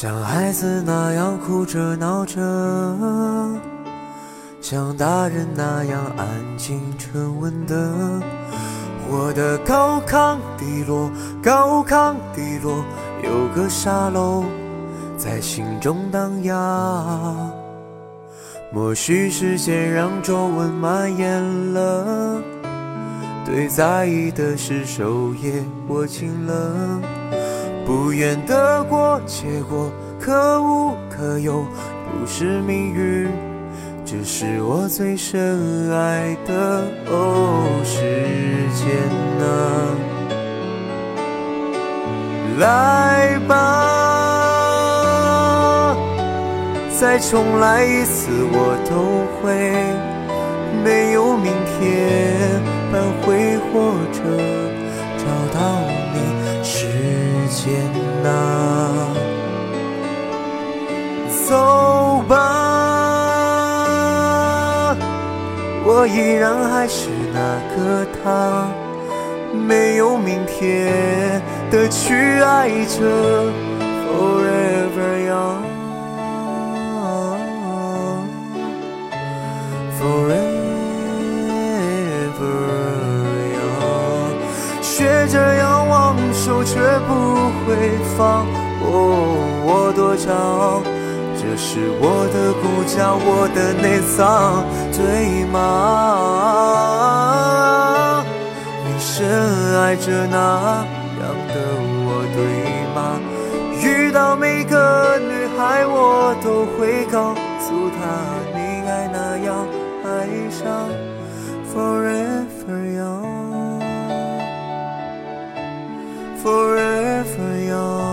像孩子那样哭着闹着像大人那样安静沉稳的我的高亢低落，高亢低落，有个沙漏在心中荡漾。默许时间让皱纹蔓延了，对在意的事手也握紧了，不愿得过且过，可无可有，不是命运，只是我最深爱的哦，时间啊，来吧。再重来一次，我都会没有明天，扳回或者找到你。时间啊，走吧，我依然还是个他，没有明天的去爱着，Forever young。Forever young，学着仰望，手却不会放。我多骄傲，这是我的骨架，我的内脏，对吗？爱着那样的我，对吗？遇到每个女孩，我都会告诉她，你爱那样。爱上 forever young forever young